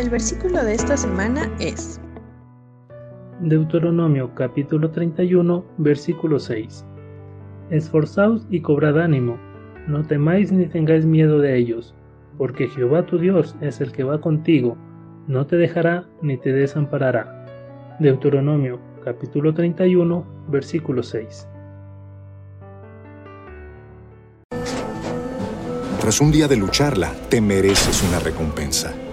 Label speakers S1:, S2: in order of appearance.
S1: El versículo de esta semana es
S2: Deuteronomio capítulo 31, versículo 6. Esforzaos y cobrad ánimo, no temáis ni tengáis miedo de ellos, porque Jehová tu Dios es el que va contigo, no te dejará ni te desamparará. Deuteronomio capítulo 31, versículo 6.
S3: Tras un día de lucharla, te mereces una recompensa,